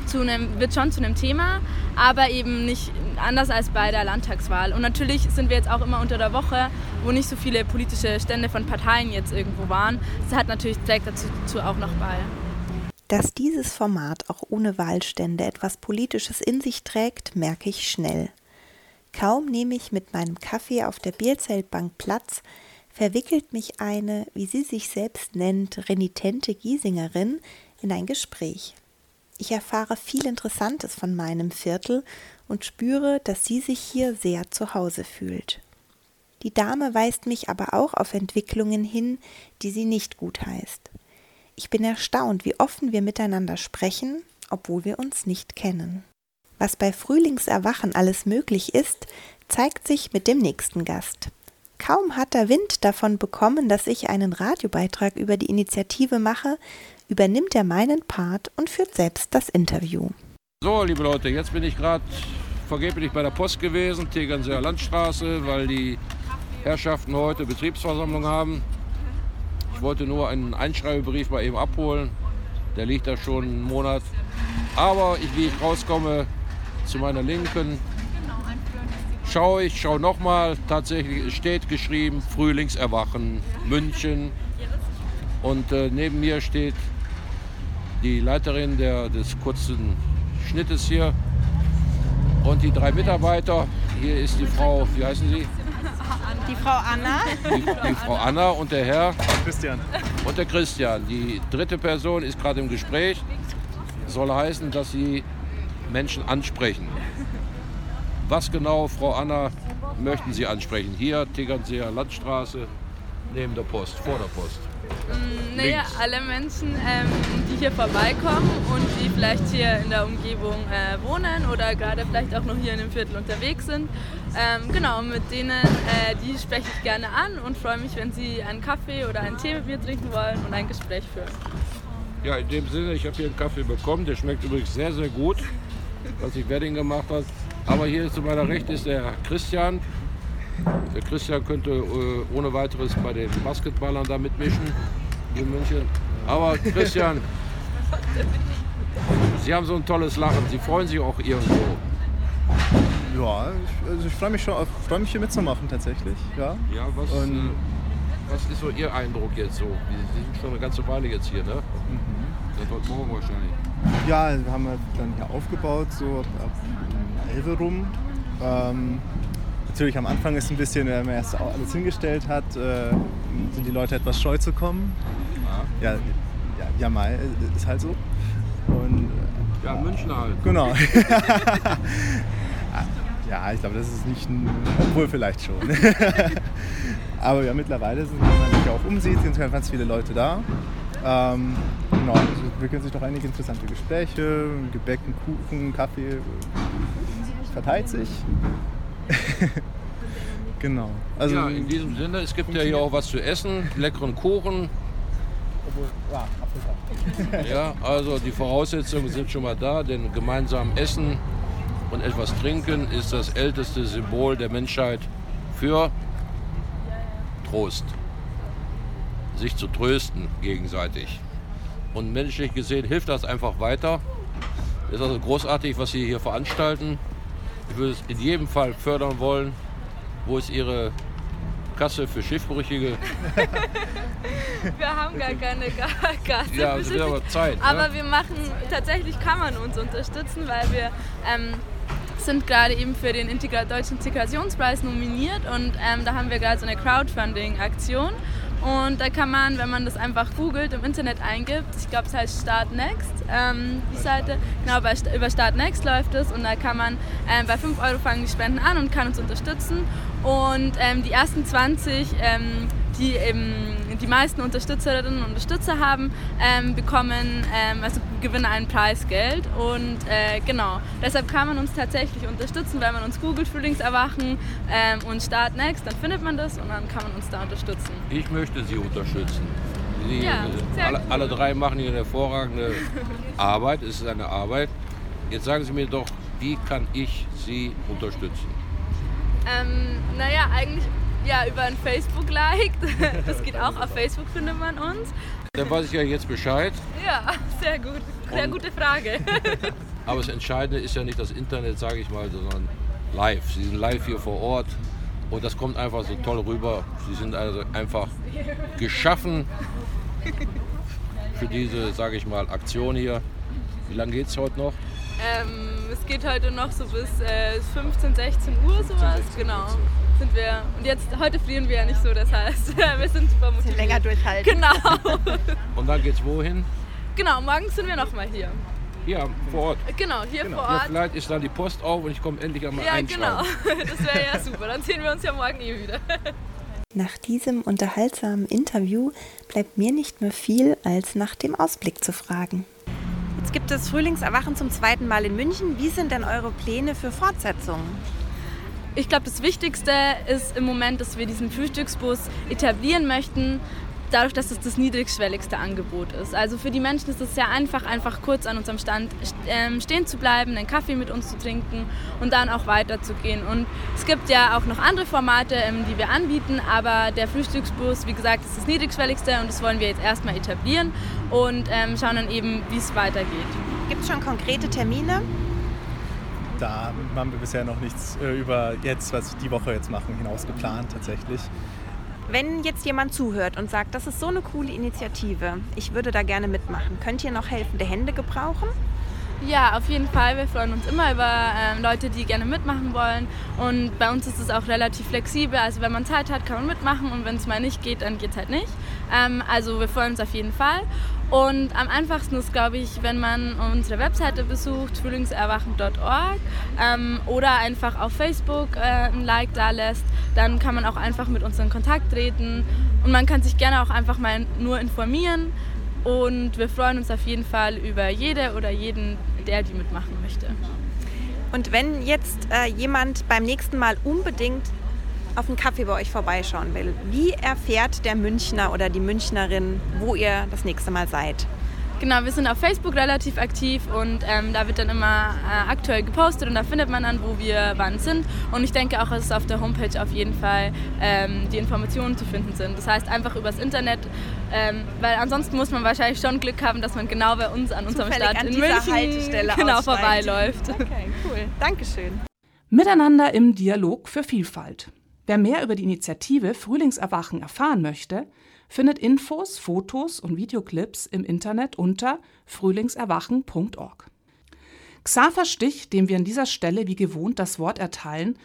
zu einem, wird schon zu einem Thema, aber eben nicht anders als bei der Landtagswahl. Und natürlich sind wir jetzt auch immer unter der Woche, wo nicht so viele politische Stände von Parteien jetzt irgendwo waren. Das hat natürlich trägt dazu auch noch bei. Dass dieses Format auch ohne Wahlstände etwas Politisches in sich trägt, merke ich schnell. Kaum nehme ich mit meinem Kaffee auf der Bierzeltbank Platz, verwickelt mich eine, wie sie sich selbst nennt, renitente Giesingerin in ein Gespräch. Ich erfahre viel Interessantes von meinem Viertel und spüre, dass sie sich hier sehr zu Hause fühlt. Die Dame weist mich aber auch auf Entwicklungen hin, die sie nicht gut heißt. Ich bin erstaunt, wie offen wir miteinander sprechen, obwohl wir uns nicht kennen. Was bei Frühlingserwachen alles möglich ist, zeigt sich mit dem nächsten Gast. Kaum hat er Wind davon bekommen, dass ich einen Radiobeitrag über die Initiative mache, übernimmt er meinen Part und führt selbst das Interview. So, liebe Leute, jetzt bin ich gerade vergeblich bei der Post gewesen, Tegernseer Landstraße, weil die Herrschaften heute Betriebsversammlung haben. Ich wollte nur einen Einschreibebrief mal eben abholen. Der liegt da schon einen Monat. Aber ich, wie ich rauskomme, zu meiner Linken, schaue ich, schaue nochmal. Tatsächlich steht geschrieben Frühlingserwachen München. Und äh, neben mir steht die Leiterin der, des kurzen Schnittes hier und die drei Mitarbeiter. Hier ist die Frau, wie heißen Sie? Die Frau Anna. Die, die Frau Anna und der Herr? Christian. Und der Christian. Die dritte Person ist gerade im Gespräch. Soll heißen, dass sie Menschen ansprechen. Was genau, Frau Anna, möchten Sie ansprechen? Hier, Tegernseer Landstraße, neben der Post, vor der Post. Mm, naja, alle Menschen, ähm, die hier vorbeikommen und die vielleicht hier in der Umgebung äh, wohnen oder gerade vielleicht auch noch hier in dem Viertel unterwegs sind. Ähm, genau, mit denen, äh, die spreche ich gerne an und freue mich, wenn sie einen Kaffee oder einen Tee mit mir trinken wollen und ein Gespräch führen. Ja, in dem Sinne, ich habe hier einen Kaffee bekommen, der schmeckt übrigens sehr, sehr gut, was ich Wedding gemacht hat. Aber hier zu meiner Rechte ist der Christian, der Christian könnte äh, ohne weiteres bei den Basketballern da mitmischen in München. Aber Christian, Sie haben so ein tolles Lachen. Sie freuen sich auch irgendwo. Ja, ich, also ich freue mich schon, freue mich hier mitzumachen tatsächlich. Ja. Ja, was, Und, äh, was ist so Ihr Eindruck jetzt so? Sie sind schon eine ganze Weile jetzt hier, ne? Mhm. Seit heute Morgen wahrscheinlich. ja, wir haben halt dann hier aufgebaut, so ab, ab 11 rum. Ähm, natürlich am Anfang ist ein bisschen, wenn man erst alles hingestellt hat, äh, sind die Leute etwas scheu zu kommen. Ja, ja, ja mal, ist halt so. Und Ja, München halt. Genau. ja, ich glaube, das ist nicht ein. Obwohl vielleicht schon. Aber ja, mittlerweile, sind, wenn man sich auch umsieht, sind ganz viele Leute da. Ähm, genau, es entwickeln sich doch einige interessante Gespräche, Gebäck, Kuchen, Kaffee. Es verteilt sich. genau. Also, ja, in diesem Sinne, es gibt ja hier auch was zu essen, leckeren Kuchen. obwohl, ja. Ja, also die Voraussetzungen sind schon mal da, denn gemeinsam essen und etwas trinken ist das älteste Symbol der Menschheit für Trost. Sich zu trösten gegenseitig. Und menschlich gesehen hilft das einfach weiter. Ist also großartig, was Sie hier veranstalten. Ich würde es in jedem Fall fördern wollen. Wo ist Ihre Kasse für Schiffbrüchige? Wir haben gar keine Kasse. Ja, es wird aber Zeit. Ne? Aber wir machen, tatsächlich kann man uns unterstützen, weil wir ähm, sind gerade eben für den Integra Deutschen Integrationspreis nominiert und ähm, da haben wir gerade so eine Crowdfunding-Aktion. Und da kann man, wenn man das einfach googelt, im Internet eingibt, ich glaube, es heißt Start Next, ähm, die Seite, genau, bei, über Start Next läuft es und da kann man, ähm, bei 5 Euro fangen die Spenden an und kann uns unterstützen. Und ähm, die ersten 20, ähm, die eben die meisten Unterstützerinnen und Unterstützer haben, ähm, bekommen, ähm, also gewinnen ein Preisgeld. Und äh, genau, deshalb kann man uns tatsächlich unterstützen, wenn man uns googelt, Frühlingserwachen ähm, und Start Next, dann findet man das und dann kann man uns da unterstützen. Ich möchte Sie unterstützen. Sie, Ja, alle, gut. alle drei machen hier eine hervorragende Arbeit. Es ist eine Arbeit. Jetzt sagen Sie mir doch, wie kann ich Sie unterstützen? Ähm, naja, eigentlich ja, über ein Facebook-Like. Das geht auch. Auf Facebook findet man uns. Dann weiß ich ja jetzt Bescheid. Ja, sehr gut. Sehr Und- gute Frage. Aber das Entscheidende ist ja nicht das Internet, sage ich mal, sondern live. Sie sind live hier vor Ort und das kommt einfach so toll rüber. Sie sind also einfach geschaffen für diese, sage ich mal, Aktion hier. Wie lange geht es heute noch? Ähm, es geht heute noch so bis äh, 15, 16 Uhr 15, sowas. 16, genau. Sind wir. Und jetzt, heute frieren wir ja nicht so, das heißt, wir sind super motiviert. länger durchhalten. Genau. Und dann geht's wohin? Genau, morgen sind wir nochmal hier. Hier vor Ort. Genau, hier genau. vor Ort. Ja, vielleicht ist dann die Post auf und ich komme endlich einmal Ja, genau. Das wäre ja super. Dann sehen wir uns ja morgen eh wieder. Nach diesem unterhaltsamen Interview bleibt mir nicht mehr viel, als nach dem Ausblick zu fragen. Jetzt gibt es Frühlingserwachen zum zweiten Mal in München. Wie sind denn eure Pläne für Fortsetzungen? Ich glaube, das Wichtigste ist im Moment, dass wir diesen Frühstücksbus etablieren möchten, dadurch, dass es das niedrigschwelligste Angebot ist. Also für die Menschen ist es sehr einfach, einfach kurz an unserem Stand ähm, stehen zu bleiben, einen Kaffee mit uns zu trinken und dann auch weiterzugehen. Und es gibt ja auch noch andere Formate, ähm, die wir anbieten, aber der Frühstücksbus, wie gesagt, ist das niedrigschwelligste und das wollen wir jetzt erstmal etablieren und ähm, schauen dann eben, wie es weitergeht. Gibt es schon konkrete Termine? Da haben wir bisher noch nichts äh, über jetzt, was wir die Woche jetzt machen, hinaus geplant tatsächlich. Wenn jetzt jemand zuhört und sagt, das ist so eine coole Initiative, ich würde da gerne mitmachen, könnt ihr noch helfende Hände gebrauchen? Ja, auf jeden Fall. Wir freuen uns immer über ähm, Leute, die gerne mitmachen wollen. Und bei uns ist es auch relativ flexibel. Also wenn man Zeit hat, kann man mitmachen und wenn es mal nicht geht, dann geht es halt nicht. Ähm, also wir freuen uns auf jeden Fall. Und am einfachsten ist, glaube ich, wenn man unsere Webseite besucht, frühlingserwachen.org ähm, oder einfach auf Facebook äh, ein Like da lässt, dann kann man auch einfach mit uns in Kontakt treten. Und man kann sich gerne auch einfach mal nur informieren. Und wir freuen uns auf jeden Fall über jede oder jeden, der die mitmachen möchte. Und wenn jetzt äh, jemand beim nächsten Mal unbedingt auf einen Kaffee bei euch vorbeischauen will, wie erfährt der Münchner oder die Münchnerin, wo ihr das nächste Mal seid? Genau, wir sind auf Facebook relativ aktiv und ähm, da wird dann immer äh, aktuell gepostet und da findet man dann, wo wir wann sind. Und ich denke auch, dass auf der Homepage auf jeden Fall ähm, die Informationen zu finden sind. Das heißt einfach übers Internet, ähm, weil ansonsten muss man wahrscheinlich schon Glück haben, dass man genau bei uns an unserem Zufällig Stand an in München Haltestelle genau vorbeiläuft. Okay, cool. Dankeschön. Miteinander im Dialog für Vielfalt. Wer mehr über die Initiative Frühlingserwachen erfahren möchte, findet Infos, Fotos und Videoclips im Internet unter frühlingserwachen.org. Xaver Stich, dem wir an dieser Stelle wie gewohnt das Wort erteilen,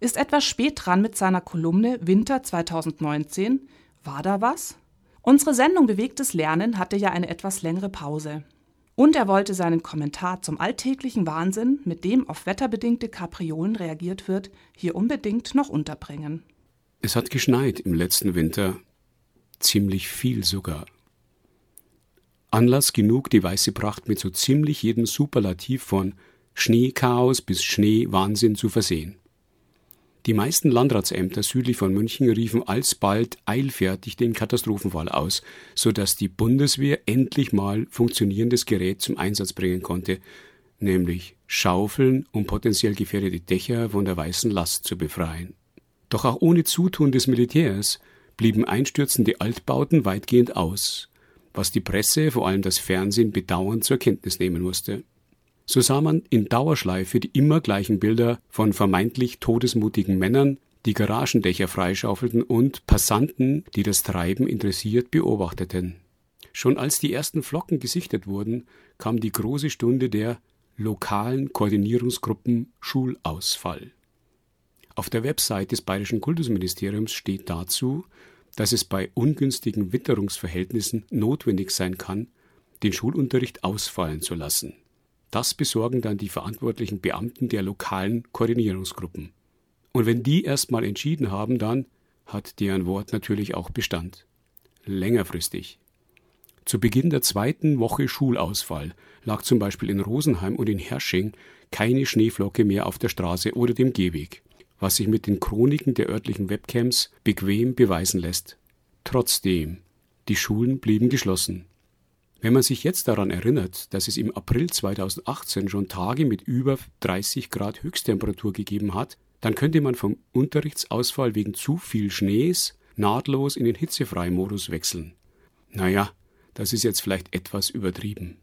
ist etwas spät dran mit seiner Kolumne Winter 2019. War da was? Unsere Sendung Bewegtes Lernen hatte ja eine etwas längere Pause. Und er wollte seinen Kommentar zum alltäglichen Wahnsinn, mit dem auf wetterbedingte Kapriolen reagiert wird, hier unbedingt noch unterbringen. Es hat geschneit im letzten Winter, ziemlich viel sogar. Anlass genug, die weiße Pracht mit so ziemlich jedem Superlativ von Schneechaos bis Schneewahnsinn zu versehen. Die meisten Landratsämter südlich von München riefen alsbald eilfertig den Katastrophenfall aus, so dass die Bundeswehr endlich mal funktionierendes Gerät zum Einsatz bringen konnte, nämlich Schaufeln, um potenziell gefährdete Dächer von der weißen Last zu befreien. Doch auch ohne Zutun des Militärs blieben einstürzende Altbauten weitgehend aus, was die Presse, vor allem das Fernsehen, bedauernd zur Kenntnis nehmen musste. So sah man in Dauerschleife die immer gleichen Bilder von vermeintlich todesmutigen Männern, die Garagendächer freischaufelten und Passanten, die das Treiben interessiert beobachteten. Schon als die ersten Flocken gesichtet wurden, kam die große Stunde der lokalen Koordinierungsgruppen Schulausfall. Auf der Website des Bayerischen Kultusministeriums steht dazu, dass es bei ungünstigen Witterungsverhältnissen notwendig sein kann, den Schulunterricht ausfallen zu lassen. Das besorgen dann die verantwortlichen Beamten der lokalen Koordinierungsgruppen. Und wenn die erstmal entschieden haben, dann hat deren Wort natürlich auch Bestand. Längerfristig. Zu Beginn der zweiten Woche Schulausfall lag zum Beispiel in Rosenheim und in Hersching keine Schneeflocke mehr auf der Straße oder dem Gehweg, was sich mit den Chroniken der örtlichen Webcams bequem beweisen lässt. Trotzdem, die Schulen blieben geschlossen. Wenn man sich jetzt daran erinnert, dass es im April 2018 schon Tage mit über 30 Grad Höchsttemperatur gegeben hat, dann könnte man vom Unterrichtsausfall wegen zu viel Schnees nahtlos in den Hitzefreimodus wechseln. Naja, das ist jetzt vielleicht etwas übertrieben.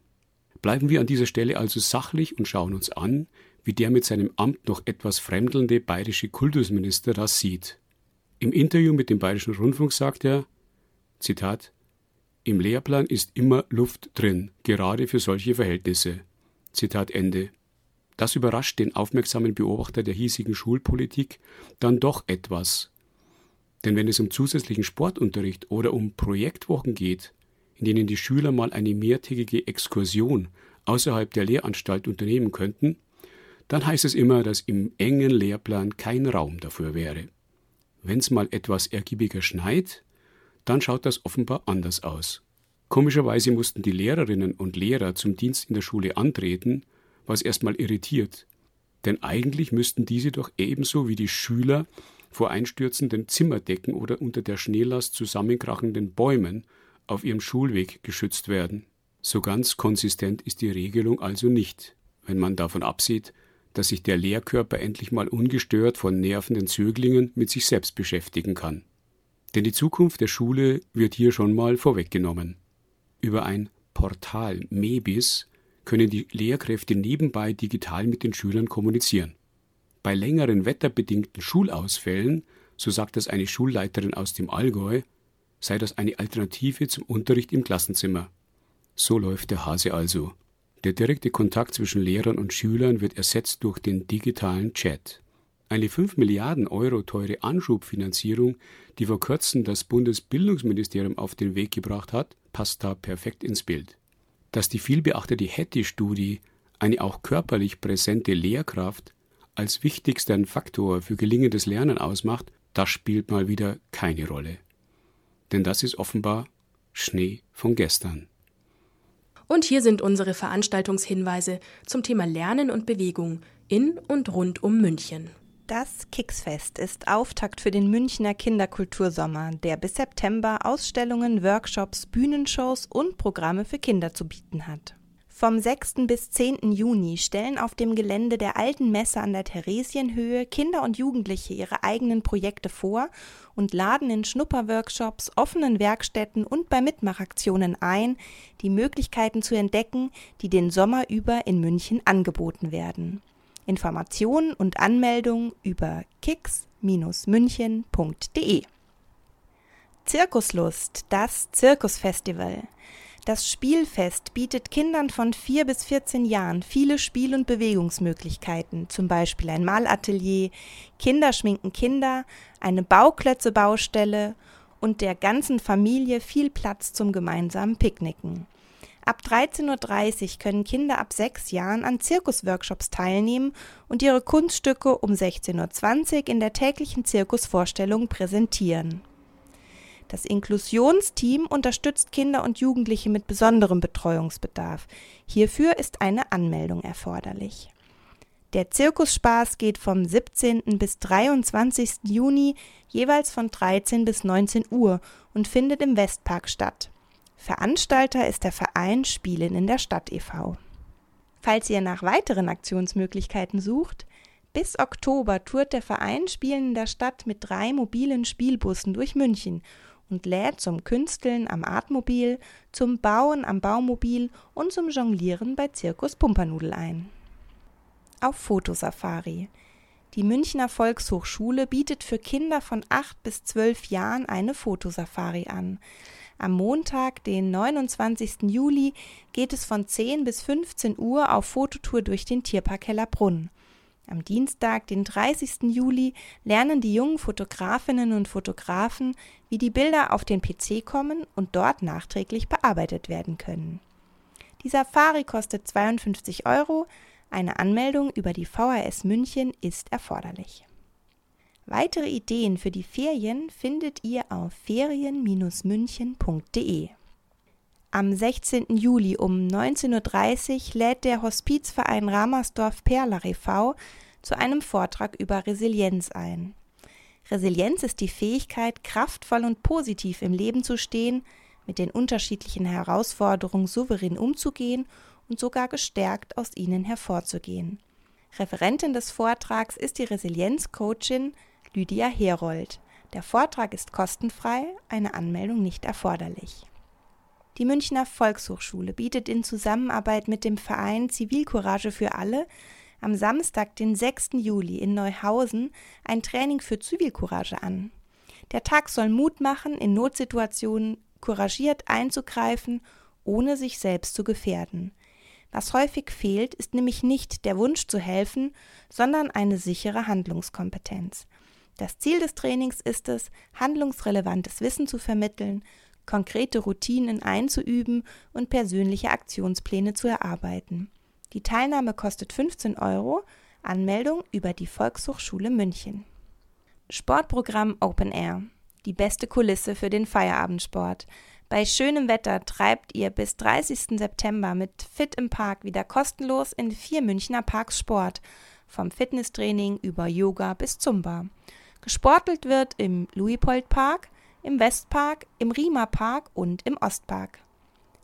Bleiben wir an dieser Stelle also sachlich und schauen uns an, wie der mit seinem Amt noch etwas fremdelnde bayerische Kultusminister das sieht. Im Interview mit dem Bayerischen Rundfunk sagt er, Zitat, im Lehrplan ist immer Luft drin, gerade für solche Verhältnisse. Zitat Ende. Das überrascht den aufmerksamen Beobachter der hiesigen Schulpolitik dann doch etwas. Denn wenn es um zusätzlichen Sportunterricht oder um Projektwochen geht, in denen die Schüler mal eine mehrtägige Exkursion außerhalb der Lehranstalt unternehmen könnten, dann heißt es immer, dass im engen Lehrplan kein Raum dafür wäre. Wenn es mal etwas ergiebiger schneit, dann schaut das offenbar anders aus. Komischerweise mussten die Lehrerinnen und Lehrer zum Dienst in der Schule antreten, was erstmal irritiert. Denn eigentlich müssten diese doch ebenso wie die Schüler vor einstürzenden Zimmerdecken oder unter der Schneelast zusammenkrachenden Bäumen auf ihrem Schulweg geschützt werden. So ganz konsistent ist die Regelung also nicht, wenn man davon absieht, dass sich der Lehrkörper endlich mal ungestört von nervenden Zöglingen mit sich selbst beschäftigen kann. Denn die Zukunft der Schule wird hier schon mal vorweggenommen. Über ein Portal MEBIS können die Lehrkräfte nebenbei digital mit den Schülern kommunizieren. Bei längeren wetterbedingten Schulausfällen, so sagt das eine Schulleiterin aus dem Allgäu, sei das eine Alternative zum Unterricht im Klassenzimmer. So läuft der Hase also. Der direkte Kontakt zwischen Lehrern und Schülern wird ersetzt durch den digitalen Chat. Eine 5 Milliarden Euro teure Anschubfinanzierung, die vor kurzem das Bundesbildungsministerium auf den Weg gebracht hat, passt da perfekt ins Bild. Dass die vielbeachtete Hattie-Studie eine auch körperlich präsente Lehrkraft als wichtigsten Faktor für gelingendes Lernen ausmacht, das spielt mal wieder keine Rolle. Denn das ist offenbar Schnee von gestern. Und hier sind unsere Veranstaltungshinweise zum Thema Lernen und Bewegung in und rund um München. Das Kicksfest ist Auftakt für den Münchner Kinderkultursommer, der bis September Ausstellungen, Workshops, Bühnenshows und Programme für Kinder zu bieten hat. Vom 6. bis 10. Juni stellen auf dem Gelände der Alten Messe an der Theresienhöhe Kinder und Jugendliche ihre eigenen Projekte vor und laden in Schnupperworkshops, offenen Werkstätten und bei Mitmachaktionen ein, die Möglichkeiten zu entdecken, die den Sommer über in München angeboten werden. Informationen und Anmeldungen über kicks-münchen.de Zirkuslust, das Zirkusfestival. Das Spielfest bietet Kindern von 4 bis 14 Jahren viele Spiel- und Bewegungsmöglichkeiten, zum Beispiel ein Malatelier, Kinder schminken Kinder, eine Bauklötze-Baustelle und der ganzen Familie viel Platz zum gemeinsamen Picknicken. Ab 13.30 Uhr können Kinder ab sechs Jahren an Zirkusworkshops teilnehmen und ihre Kunststücke um 16.20 Uhr in der täglichen Zirkusvorstellung präsentieren. Das Inklusionsteam unterstützt Kinder und Jugendliche mit besonderem Betreuungsbedarf. Hierfür ist eine Anmeldung erforderlich. Der Zirkusspaß geht vom 17. bis 23. Juni jeweils von 13 bis 19 Uhr und findet im Westpark statt. Veranstalter ist der Verein Spielen in der Stadt e.V. Falls ihr nach weiteren Aktionsmöglichkeiten sucht, bis Oktober tourt der Verein Spielen in der Stadt mit drei mobilen Spielbussen durch München und lädt zum Künsteln am Artmobil, zum Bauen am Baumobil und zum Jonglieren bei Zirkus Pumperndudel ein. Auf Fotosafari. Die Münchner Volkshochschule bietet für Kinder von 8 bis 12 Jahren eine Fotosafari an. Am Montag, den 29. Juli, geht es von 10 bis 15 Uhr auf Fototour durch den Tierpark Hellerbrunn. Am Dienstag, den 30. Juli, lernen die jungen Fotografinnen und Fotografen, wie die Bilder auf den PC kommen und dort nachträglich bearbeitet werden können. Die Safari kostet 52 Euro, eine Anmeldung über die VHS München ist erforderlich. Weitere Ideen für die Ferien findet ihr auf ferien-münchen.de. Am 16. Juli um 19.30 Uhr lädt der Hospizverein Ramersdorf Perler e.V. zu einem Vortrag über Resilienz ein. Resilienz ist die Fähigkeit, kraftvoll und positiv im Leben zu stehen, mit den unterschiedlichen Herausforderungen souverän umzugehen und sogar gestärkt aus ihnen hervorzugehen. Referentin des Vortrags ist die Resilienzcoachin Lydia Herold. Der Vortrag ist kostenfrei, eine Anmeldung nicht erforderlich. Die Münchner Volkshochschule bietet in Zusammenarbeit mit dem Verein Zivilcourage für alle am Samstag, den 6. Juli in Neuhausen ein Training für Zivilcourage an. Der Tag soll Mut machen, in Notsituationen couragiert einzugreifen, ohne sich selbst zu gefährden. Was häufig fehlt, ist nämlich nicht der Wunsch zu helfen, sondern eine sichere Handlungskompetenz. Das Ziel des Trainings ist es, handlungsrelevantes Wissen zu vermitteln, konkrete Routinen einzuüben und persönliche Aktionspläne zu erarbeiten. Die Teilnahme kostet 15 Euro, Anmeldung über die Volkshochschule München. Sportprogramm Open Air. Die beste Kulisse für den Feierabendsport. Bei schönem Wetter treibt ihr bis 30. September mit Fit im Park wieder kostenlos in vier Münchner Parks Sport, vom Fitnesstraining über Yoga bis Zumba. Gesportelt wird im Luipold Park, im Westpark, im Riemer Park und im Ostpark.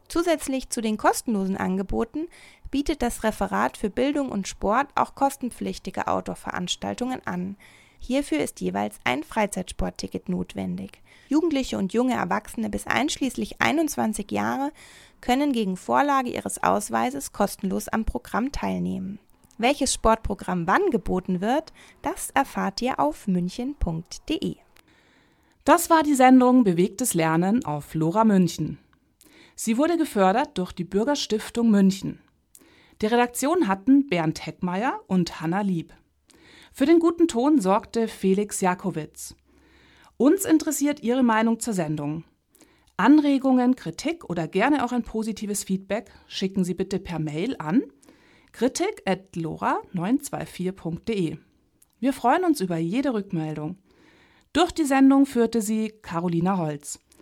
Zusätzlich zu den kostenlosen Angeboten bietet das Referat für Bildung und Sport auch kostenpflichtige Outdoor-Veranstaltungen an. Hierfür ist jeweils ein Freizeitsportticket notwendig. Jugendliche und junge Erwachsene bis einschließlich 21 Jahre können gegen Vorlage ihres Ausweises kostenlos am Programm teilnehmen. Welches Sportprogramm wann geboten wird, das erfahrt ihr auf münchen.de. Das war die Sendung Bewegtes Lernen auf Lora München. Sie wurde gefördert durch die Bürgerstiftung München. Die Redaktion hatten Bernd Heckmeier und Hanna Lieb. Für den guten Ton sorgte Felix Jakowitz. Uns interessiert Ihre Meinung zur Sendung. Anregungen, Kritik oder gerne auch ein positives Feedback schicken Sie bitte per Mail an kritik.lora924.de. Wir freuen uns über jede Rückmeldung. Durch die Sendung führte sie Carolina Holz.